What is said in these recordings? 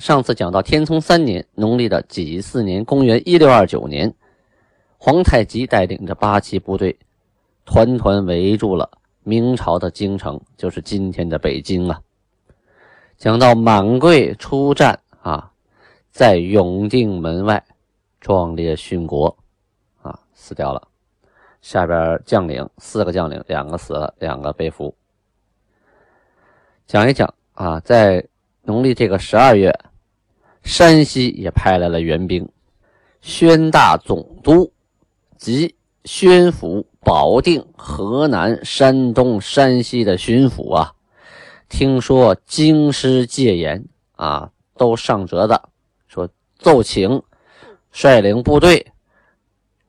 上次讲到天聪三年，农历的己巳年，公元一六二九年，皇太极带领着八旗部队，团团围住了明朝的京城，就是今天的北京啊。讲到满贵出战啊，在永定门外壮烈殉国啊，死掉了。下边将领四个将领，两个死了，两个被俘。讲一讲啊，在农历这个十二月。山西也派来了援兵，宣大总督及宣府、保定、河南、山东、山西的巡抚啊，听说京师戒严啊，都上折子说奏请率领部队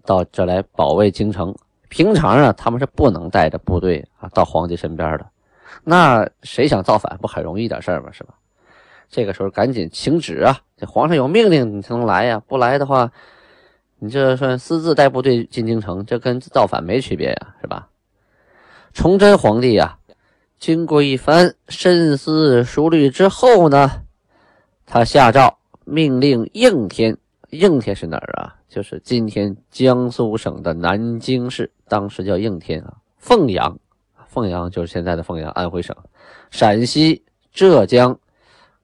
到这来保卫京城。平常啊，他们是不能带着部队啊到皇帝身边的。那谁想造反，不很容易点事儿吗？是吧？这个时候赶紧请旨啊！这皇上有命令，你才能来呀。不来的话，你这算私自带部队进京城，这跟造反没区别呀，是吧？崇祯皇帝呀，经过一番深思熟虑之后呢，他下诏命令应天，应天是哪儿啊？就是今天江苏省的南京市，当时叫应天啊。凤阳，凤阳就是现在的凤阳，安徽省。陕西、浙江。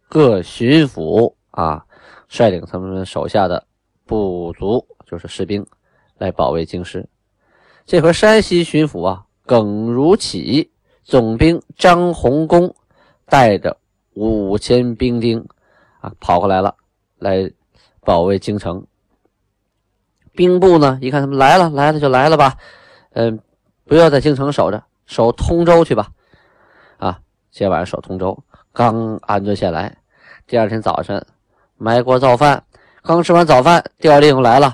各巡抚啊，率领他们手下的部族，就是士兵，来保卫京师。这回山西巡抚啊，耿如启总兵张弘公带着五千兵丁啊，跑过来了，来保卫京城。兵部呢，一看他们来了，来了就来了吧，嗯，不要在京城守着，守通州去吧。啊，今晚上守通州。刚安顿下来，第二天早晨埋锅造饭。刚吃完早饭，调令来了，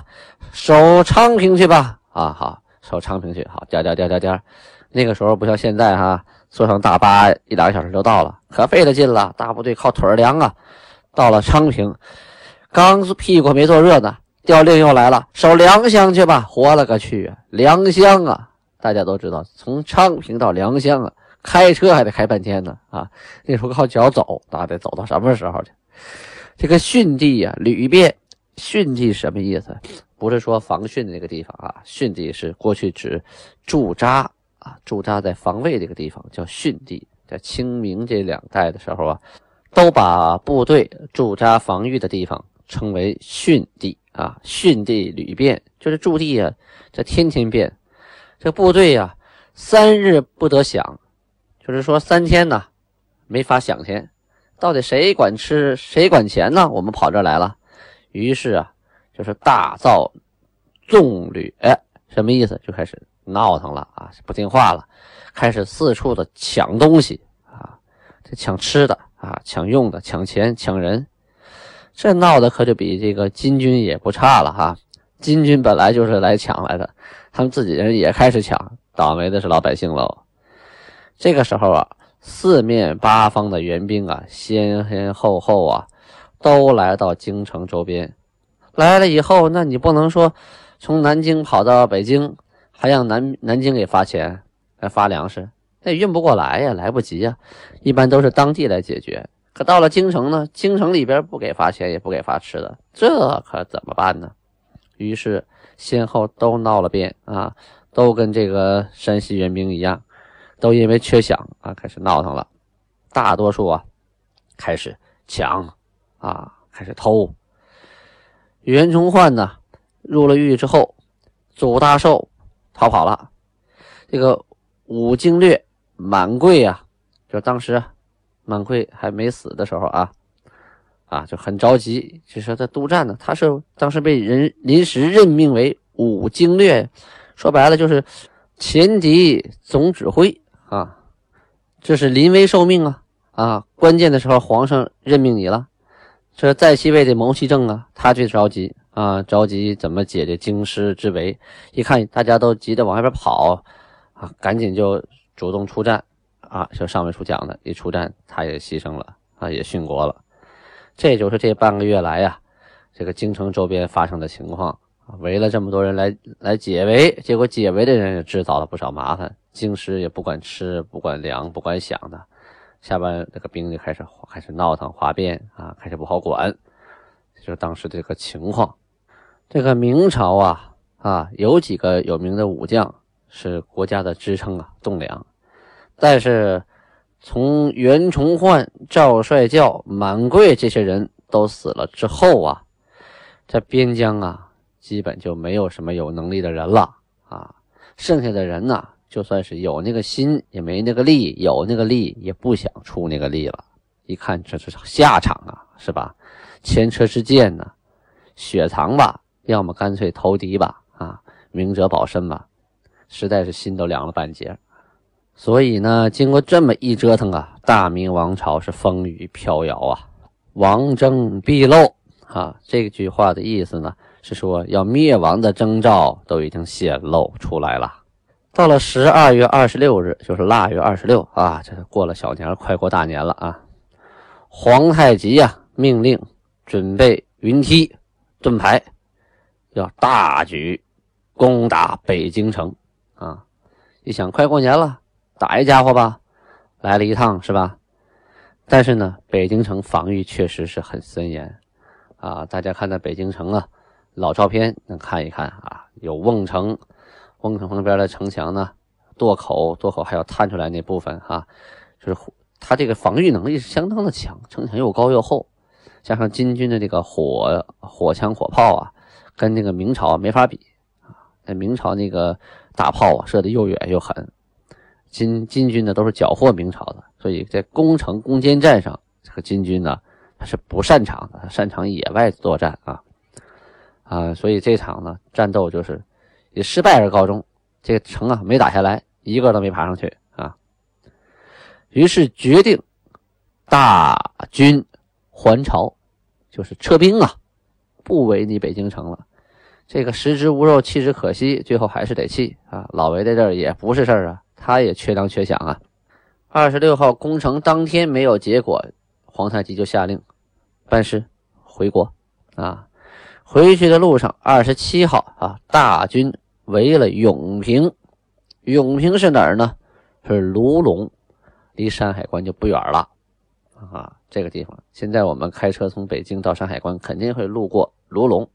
守昌平去吧。啊，好，守昌平去。好，调调调调调。那个时候不像现在哈，坐上大巴一两个小时就到了，可费了劲了。大部队靠腿儿凉啊。到了昌平，刚屁股没坐热呢，调令又来了，守良乡去吧。活了个去，良乡啊！大家都知道，从昌平到良乡啊。开车还得开半天呢啊！那时候靠脚走，那得走到什么时候去？这个训地呀，旅便。训地什么意思？不是说防汛的那个地方啊，训地是过去指驻扎啊，驻扎在防卫这个地方叫训地。在清明这两代的时候啊，都把部队驻扎防御的地方称为训地啊。训地旅变就是驻地啊，这天天变。这部队呀，三日不得饷。就是说三天呢，没法享钱，到底谁管吃谁管钱呢？我们跑这来了，于是啊，就是大造纵旅，哎，什么意思？就开始闹腾了啊，不听话了，开始四处的抢东西啊，这抢吃的啊，抢用的，抢钱，抢人，这闹的可就比这个金军也不差了哈。金军本来就是来抢来的，他们自己人也开始抢，倒霉的是老百姓喽。这个时候啊，四面八方的援兵啊，先先后后啊，都来到京城周边。来了以后，那你不能说从南京跑到北京，还让南南京给发钱来发粮食，那 运不过来呀，来不及呀。一般都是当地来解决。可到了京城呢，京城里边不给发钱，也不给发吃的，这可怎么办呢？于是先后都闹了变啊，都跟这个山西援兵一样。都因为缺饷啊，开始闹腾了。大多数啊，开始抢啊，开始偷。袁崇焕呢，入了狱之后，祖大寿逃跑了。这个武经略满贵啊，就当时满贵还没死的时候啊，啊就很着急，就说在督战呢。他是当时被人临时任命为武经略，说白了就是前敌总指挥。啊，这是临危受命啊！啊，关键的时候皇上任命你了，这在西魏的牟祺政啊，他最着急啊，着急怎么解这京师之围。一看大家都急着往外边跑啊，赶紧就主动出战啊。就上文书讲的，一出战他也牺牲了啊，也殉国了。这就是这半个月来呀，这个京城周边发生的情况，围了这么多人来来解围，结果解围的人也制造了不少麻烦，京师也不管吃不管粮不管饷的。下边那个兵就开始开始闹腾哗变啊，开始不好管，就是当时这个情况。这个明朝啊啊，有几个有名的武将是国家的支撑啊栋梁，但是从袁崇焕、赵帅教、满贵这些人都死了之后啊，这边疆啊基本就没有什么有能力的人了啊，剩下的人呢。就算是有那个心，也没那个力；有那个力，也不想出那个力了。一看这是下场啊，是吧？前车之鉴呢，雪藏吧，要么干脆投敌吧，啊，明哲保身吧，实在是心都凉了半截。所以呢，经过这么一折腾啊，大明王朝是风雨飘摇啊，王争必露啊。这句话的意思呢，是说要灭亡的征兆都已经显露出来了。到了十二月二十六日，就是腊月二十六啊，这是过了小年，快过大年了啊。皇太极呀，命令准备云梯盾牌，要大举攻打北京城啊。一想，快过年了，打一家伙吧，来了一趟是吧？但是呢，北京城防御确实是很森严啊。大家看到北京城啊，老照片能看一看啊，有瓮城。瓮城旁边的城墙呢，垛口垛口还要探出来那部分哈，就是它这个防御能力是相当的强，城墙又高又厚，加上金军的这个火火枪火炮啊，跟那个明朝没法比啊。那明朝那个大炮啊，射的又远又狠，金金军呢都是缴获明朝的，所以在攻城攻坚战上，这个金军呢他是不擅长的，他擅长野外作战啊啊，所以这场呢战斗就是。以失败而告终，这个城啊没打下来，一个都没爬上去啊。于是决定大军还朝，就是撤兵啊，不围你北京城了。这个食之无肉，弃之可惜，最后还是得弃啊。老围在这儿也不是事儿啊，他也缺粮缺饷啊。二十六号攻城当天没有结果，皇太极就下令班师回国啊。回去的路上，二十七号啊，大军。围了永平，永平是哪儿呢？是卢龙，离山海关就不远了啊。这个地方，现在我们开车从北京到山海关，肯定会路过卢龙。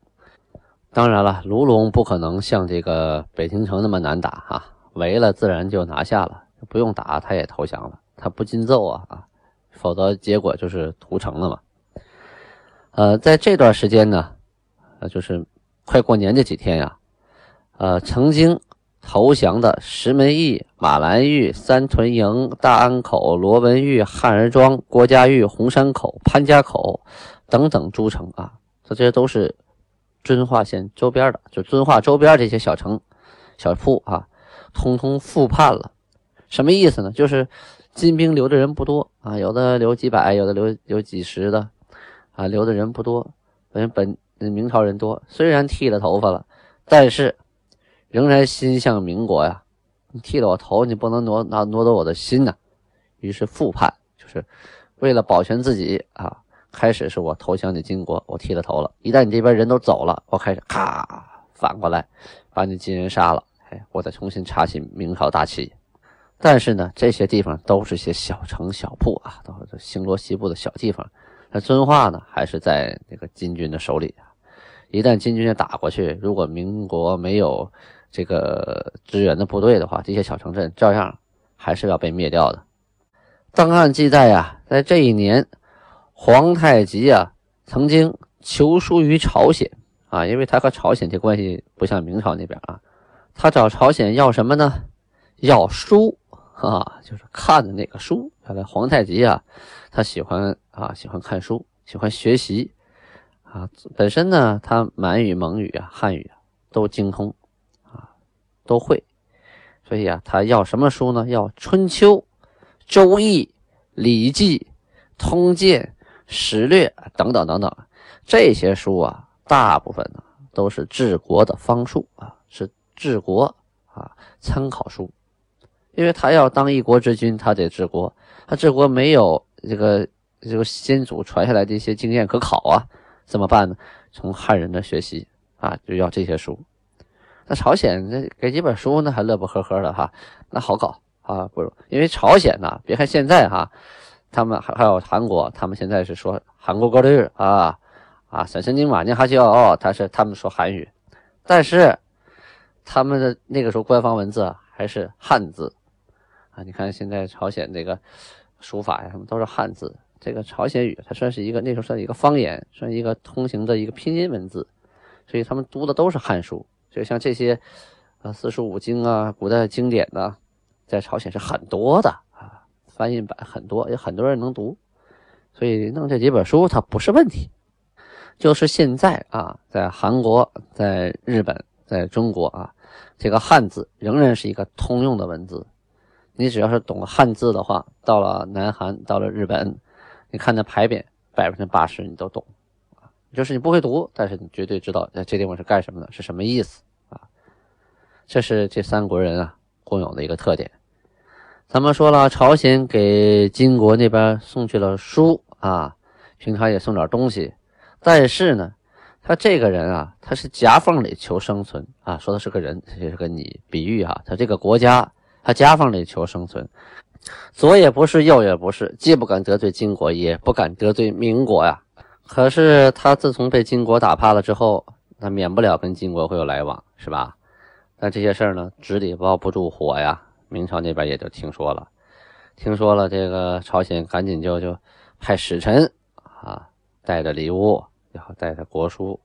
当然了，卢龙不可能像这个北京城那么难打哈，围了自然就拿下了，不用打他也投降了，他不禁揍啊啊，否则结果就是屠城了嘛。呃，在这段时间呢，呃，就是快过年这几天呀。呃，曾经投降的石门驿、马兰峪、三屯营、大安口、罗文峪、汉儿庄、郭家峪、红山口、潘家口等等诸城啊，这些都是遵化县周边的，就遵化周边这些小城、小铺啊，通通复叛了。什么意思呢？就是金兵留的人不多啊，有的留几百，有的留留几十的啊，留的人不多。本本那明朝人多，虽然剃了头发了，但是。仍然心向民国呀！你剃了我头，你不能挪挪挪走我的心呐。于是复叛，就是为了保全自己啊。开始是我投降你金国，我剃了头了。一旦你这边人都走了，我开始咔反过来把你金人杀了。哎，我再重新插起明朝大旗。但是呢，这些地方都是些小城小铺啊，都是星罗棋布的小地方。那遵化呢，还是在那个金军的手里。一旦金军打过去，如果民国没有。这个支援的部队的话，这些小城镇照样还是要被灭掉的。档案记载呀，在这一年，皇太极啊曾经求书于朝鲜啊，因为他和朝鲜这关系不像明朝那边啊，他找朝鲜要什么呢？要书啊，就是看的那个书。看来皇太极啊，他喜欢啊，喜欢看书，喜欢学习啊。本身呢，他满语、蒙语啊、汉语啊都精通啊。都会，所以啊，他要什么书呢？要《春秋》《周易》《礼记》《通鉴》《史略等等等等，这些书啊，大部分呢都是治国的方术啊，是治国啊参考书。因为他要当一国之君，他得治国，他治国没有这个这个先祖传下来的一些经验可考啊，怎么办呢？从汉人的学习啊，就要这些书。那朝鲜这给几本书呢，还乐不呵呵的哈，那好搞啊，不如因为朝鲜呢，别看现在哈。他们还还有韩国，他们现在是说韩国歌日啊啊，神神经马尼哈西奥，他是他们说韩语，但是他们的那个时候官方文字还是汉字啊。你看现在朝鲜这个书法呀，他们都是汉字。这个朝鲜语它算是一个那时候算一个方言，算一个通行的一个拼音文字，所以他们读的都是汉书。所以像这些啊四书五经啊，古代经典呢，在朝鲜是很多的啊。翻译版很多，有很多人能读，所以弄这几本书它不是问题。就是现在啊，在韩国、在日本、在中国啊，这个汉字仍然是一个通用的文字。你只要是懂汉字的话，到了南韩、到了日本，你看那牌匾，百分之八十你都懂。就是你不会读，但是你绝对知道这地方是干什么的，是什么意思啊。这是这三国人啊共有的一个特点。咱们说了，朝鲜给金国那边送去了书啊，平常也送点东西。但是呢，他这个人啊，他是夹缝里求生存啊。说的是个人，也是个你比喻啊。他这个国家，他夹缝里求生存，左也不是，右也不是，既不敢得罪金国，也不敢得罪民国呀。可是他自从被金国打趴了之后，那免不了跟金国会有来往，是吧？但这些事儿呢，纸里包不住火呀。明朝那边也就听说了，听说了这个朝鲜赶紧就就派使臣啊，带着礼物，然后带着国书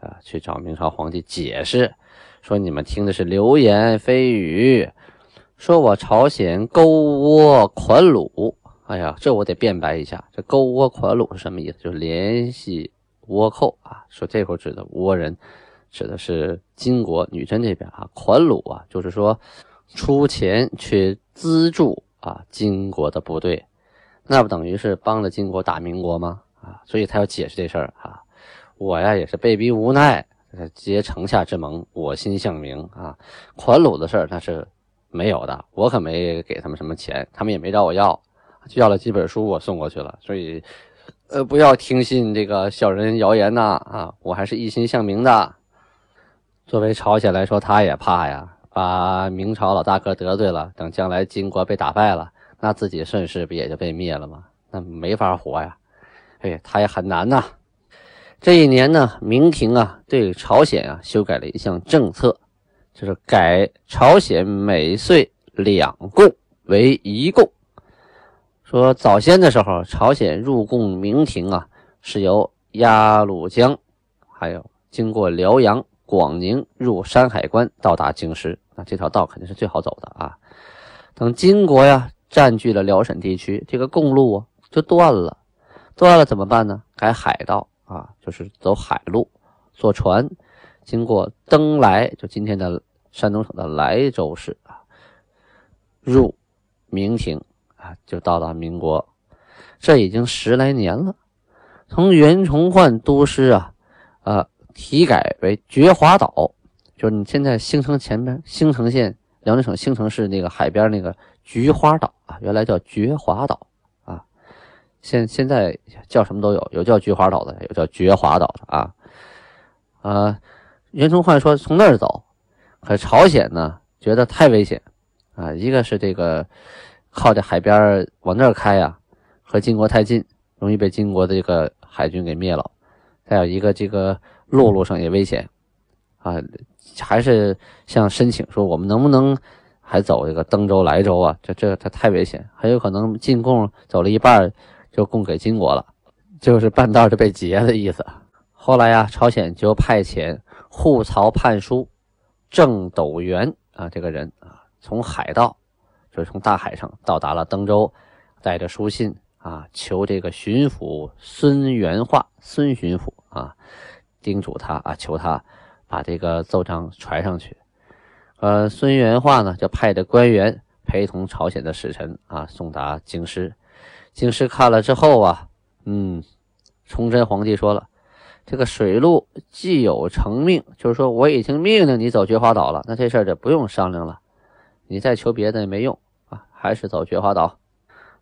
啊，去找明朝皇帝解释，说你们听的是流言蜚语，说我朝鲜勾倭款虏。哎呀，这我得辩白一下，这勾倭款虏是什么意思？就是联系倭寇啊。说这会儿指的倭人，指的是金国女真这边啊，款虏啊，就是说。出钱去资助啊，金国的部队，那不等于是帮了金国打民国吗？啊，所以他要解释这事儿啊。我呀也是被逼无奈，结城下之盟，我心向明啊。款虏的事儿那是没有的，我可没给他们什么钱，他们也没找我要，就要了几本书我送过去了。所以，呃，不要听信这个小人谣言呐啊，我还是一心向明的。作为朝鲜来说，他也怕呀。把明朝老大哥得罪了，等将来金国被打败了，那自己顺势不也就被灭了吗？那没法活呀！哎，他也很难呐。这一年呢，明廷啊对朝鲜啊修改了一项政策，就是改朝鲜每岁两贡为一贡。说早先的时候，朝鲜入贡明廷啊是由鸭绿江，还有经过辽阳。广宁入山海关，到达京师，那这条道肯定是最好走的啊。等金国呀占据了辽沈地区，这个公路啊就断了，断了怎么办呢？改海道啊，就是走海路，坐船经过登莱，就今天的山东省的莱州市啊，入明廷啊，就到达民国。这已经十来年了，从袁崇焕督师啊，啊。提改为觉华岛，就是你现在兴城前边，兴城县辽宁省兴城市那个海边那个菊花岛啊，原来叫觉华岛啊，现现在叫什么都有，有叫菊花岛的，有叫觉华岛的啊。啊，袁崇焕说从那儿走，可朝鲜呢觉得太危险啊，一个是这个靠着海边往那儿开呀，和金国太近，容易被金国的这个海军给灭了，再有一个这个。陆路上也危险，啊，还是向申请说我们能不能还走这个登州、莱州啊？这这它太危险，很有可能进贡走了一半就供给金国了，就是半道就被劫的意思。后来呀，朝鲜就派遣护曹判书郑斗元啊这个人啊，从海盗，就是从大海上到达了登州，带着书信啊，求这个巡抚孙元化，孙巡抚啊。叮嘱他啊，求他把这个奏章传上去。呃，孙元化呢就派的官员陪同朝鲜的使臣啊送达京师。京师看了之后啊，嗯，崇祯皇帝说了，这个水路既有成命，就是说我已经命令你走觉华岛了，那这事儿就不用商量了，你再求别的也没用啊，还是走觉华岛。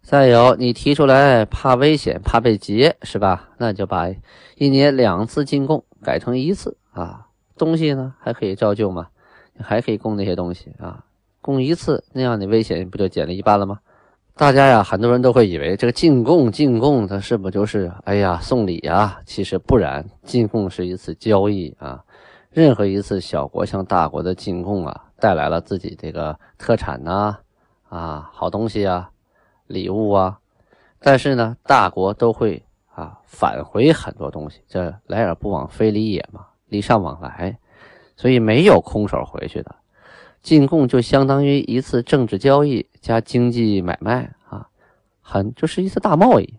再有，你提出来怕危险，怕被劫，是吧？那就把一年两次进贡改成一次啊。东西呢还可以照旧嘛，你还可以供那些东西啊。供一次，那样你危险不就减了一半了吗？大家呀，很多人都会以为这个进贡进贡，它是不就是哎呀送礼呀？其实不然，进贡是一次交易啊。任何一次小国向大国的进贡啊，带来了自己这个特产呐，啊好东西啊。礼物啊，但是呢，大国都会啊返回很多东西，这来而不往非礼也嘛，礼尚往来，所以没有空手回去的。进贡就相当于一次政治交易加经济买卖啊，很就是一次大贸易，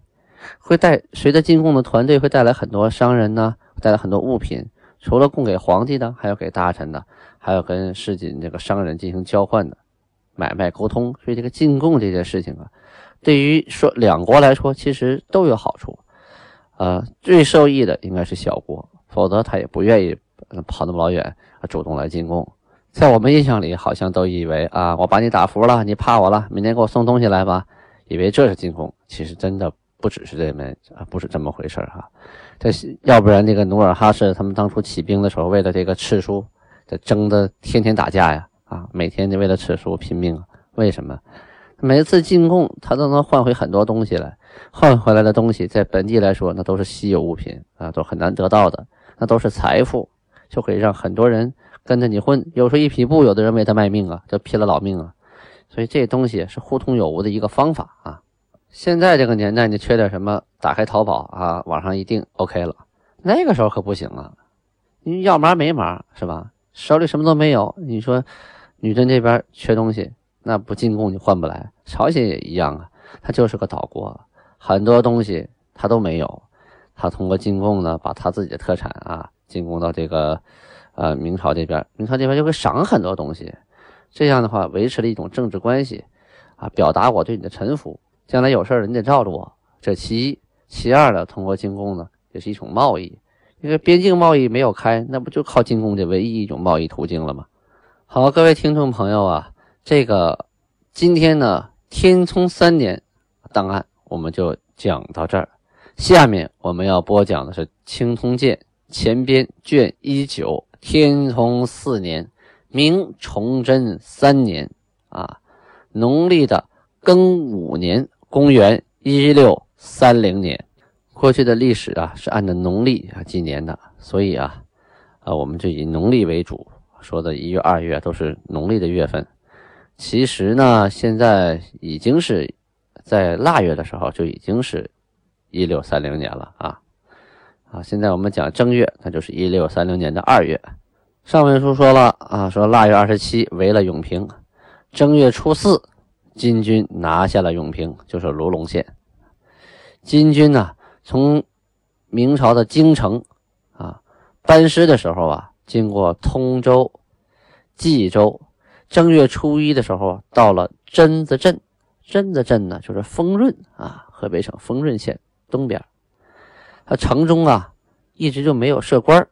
会带随着进贡的团队会带来很多商人呢，带来很多物品，除了供给皇帝的，还要给大臣的，还要跟市井这个商人进行交换的买卖沟通，所以这个进贡这件事情啊。对于说两国来说，其实都有好处，呃，最受益的应该是小国，否则他也不愿意跑那么老远，主动来进贡。在我们印象里，好像都以为啊，我把你打服了，你怕我了，明天给我送东西来吧，以为这是进贡。其实真的不只是这么啊，不是这么回事哈。这是要不然那个努尔哈赤他们当初起兵的时候，为了这个赤书，这争的天天打架呀，啊，每天就为了赤书拼命，为什么？每次进贡，他都能换回很多东西来，换回来的东西在本地来说，那都是稀有物品啊，都很难得到的，那都是财富，就可以让很多人跟着你混。有时候一匹布，有的人为他卖命啊，就拼了老命啊。所以这东西是互通有无的一个方法啊。现在这个年代，你缺点什么，打开淘宝啊，网上一订 OK 了。那个时候可不行啊，你要码没码是吧？手里什么都没有，你说女真这边缺东西。那不进贡你换不来，朝鲜也一样啊，它就是个岛国，很多东西它都没有，它通过进贡呢，把它自己的特产啊进贡到这个呃明朝这边，明朝这边就会赏很多东西，这样的话维持了一种政治关系啊，表达我对你的臣服，将来有事儿你得罩着我，这其一，其二呢，通过进贡呢也是一种贸易，因为边境贸易没有开，那不就靠进贡这唯一一种贸易途径了吗？好，各位听众朋友啊。这个今天呢，天聪三年档案我们就讲到这儿。下面我们要播讲的是《青铜剑》前编卷一九，天聪四年，明崇祯三年啊，农历的庚午年，公元一六三零年。过去的历史啊是按照农历啊纪年的，所以啊啊我们就以农历为主，说的一月、二月都是农历的月份。其实呢，现在已经是在腊月的时候就已经是一六三零年了啊啊！现在我们讲正月，那就是一六三零年的二月。上文书说了啊，说腊月二十七围了永平，正月初四，金军拿下了永平，就是卢龙县。金军呢，从明朝的京城啊班师的时候啊，经过通州、冀州。正月初一的时候，到了榛子镇。榛子镇呢，就是丰润啊，河北省丰润县东边。城中啊，一直就没有设官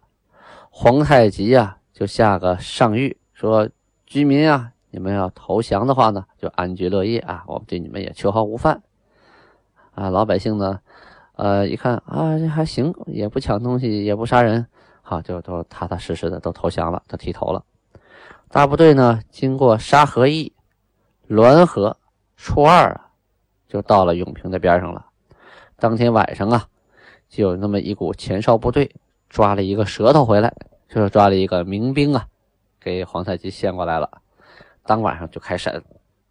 皇太极啊，就下个上谕说：居民啊，你们要投降的话呢，就安居乐业啊，我们对你们也秋毫无犯。啊，老百姓呢，呃，一看啊，这还行，也不抢东西，也不杀人，好，就都踏踏实实的都投降了，都剃头了。大部队呢，经过沙河驿、滦河，初二啊，就到了永平的边上了。当天晚上啊，就有那么一股前哨部队抓了一个舌头回来，就是抓了一个民兵啊，给皇太极献过来了。当晚上就开审，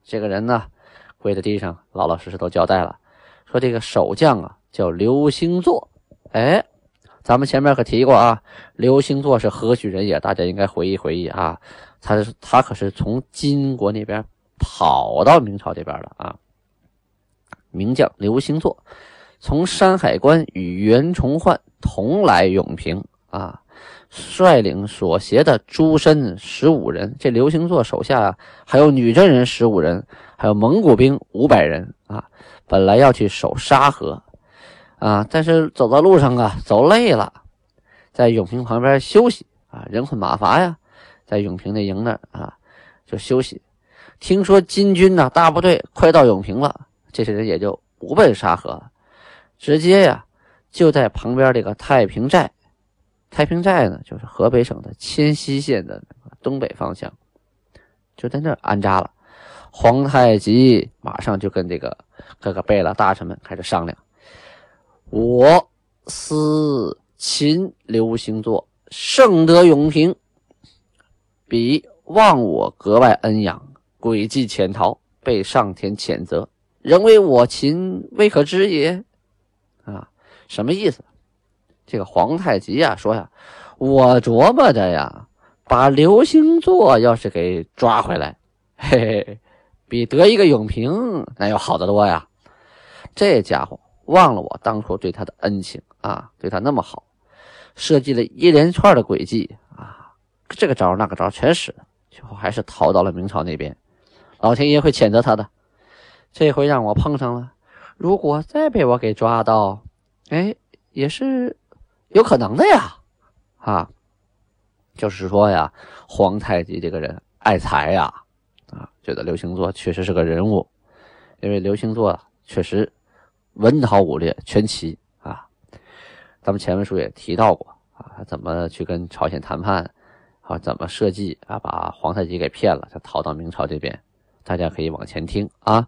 这个人呢，跪在地上，老老实实都交代了，说这个守将啊叫刘兴作。哎，咱们前面可提过啊，刘兴作是何许人也？大家应该回忆回忆啊。他他可是从金国那边跑到明朝这边的啊，名将刘兴作，从山海关与袁崇焕同来永平。啊，率领所携的诸身十五人，这刘兴作手下还有女真人十五人，还有蒙古兵五百人。啊，本来要去守沙河。啊，但是走到路上啊，走累了，在永平旁边休息。啊，人困马乏呀，在永平的营那啊就休息。听说金军呢大部队快到永平了，这些人也就不奔沙河了，直接呀就在旁边这个太平寨。太平寨呢，就是河北省的迁西县的东北方向，就在那安扎了。皇太极马上就跟这个各个贝勒大臣们开始商量：我思秦刘星座圣德永平，彼望我格外恩养，诡计潜逃，被上天谴责，仍为我秦未可知也。什么意思？这个皇太极呀说呀，我琢磨着呀，把刘星座要是给抓回来，嘿 嘿，比得一个永平那要好得多呀。这家伙忘了我当初对他的恩情啊，对他那么好，设计了一连串的诡计啊，这个招那个招全使了，最后还是逃到了明朝那边。老天爷会谴责他的，这回让我碰上了，如果再被我给抓到，哎，也是。有可能的呀，啊，就是说呀，皇太极这个人爱财呀，啊，觉得刘星座确实是个人物，因为刘星座确实文韬武略全齐啊。咱们前文书也提到过啊，怎么去跟朝鲜谈判，啊，怎么设计啊，把皇太极给骗了，他逃到明朝这边，大家可以往前听啊。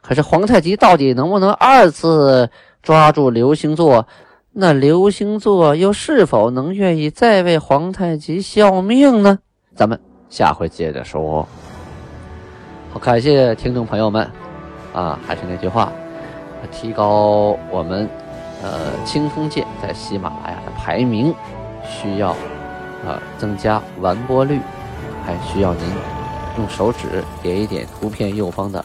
可是皇太极到底能不能二次抓住刘星座？那刘星座又是否能愿意再为皇太极效命呢？咱们下回接着说。好，感谢听众朋友们，啊，还是那句话，提高我们呃清风界在喜马拉雅的排名，需要啊增加完播率，还需要您用手指点一点图片右方的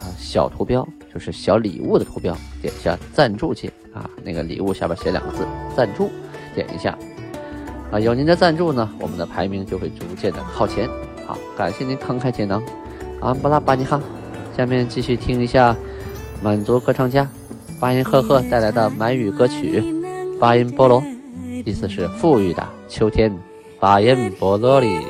啊小图标，就是小礼物的图标，点一下赞助键。啊，那个礼物下边写两个字“赞助”，点一下。啊，有您的赞助呢，我们的排名就会逐渐的靠前。好，感谢您慷慨解囊。安布拉巴尼哈，下面继续听一下满族歌唱家巴音赫赫带来的满语歌曲《巴音波罗》，意思是富裕的秋天。巴音波罗里。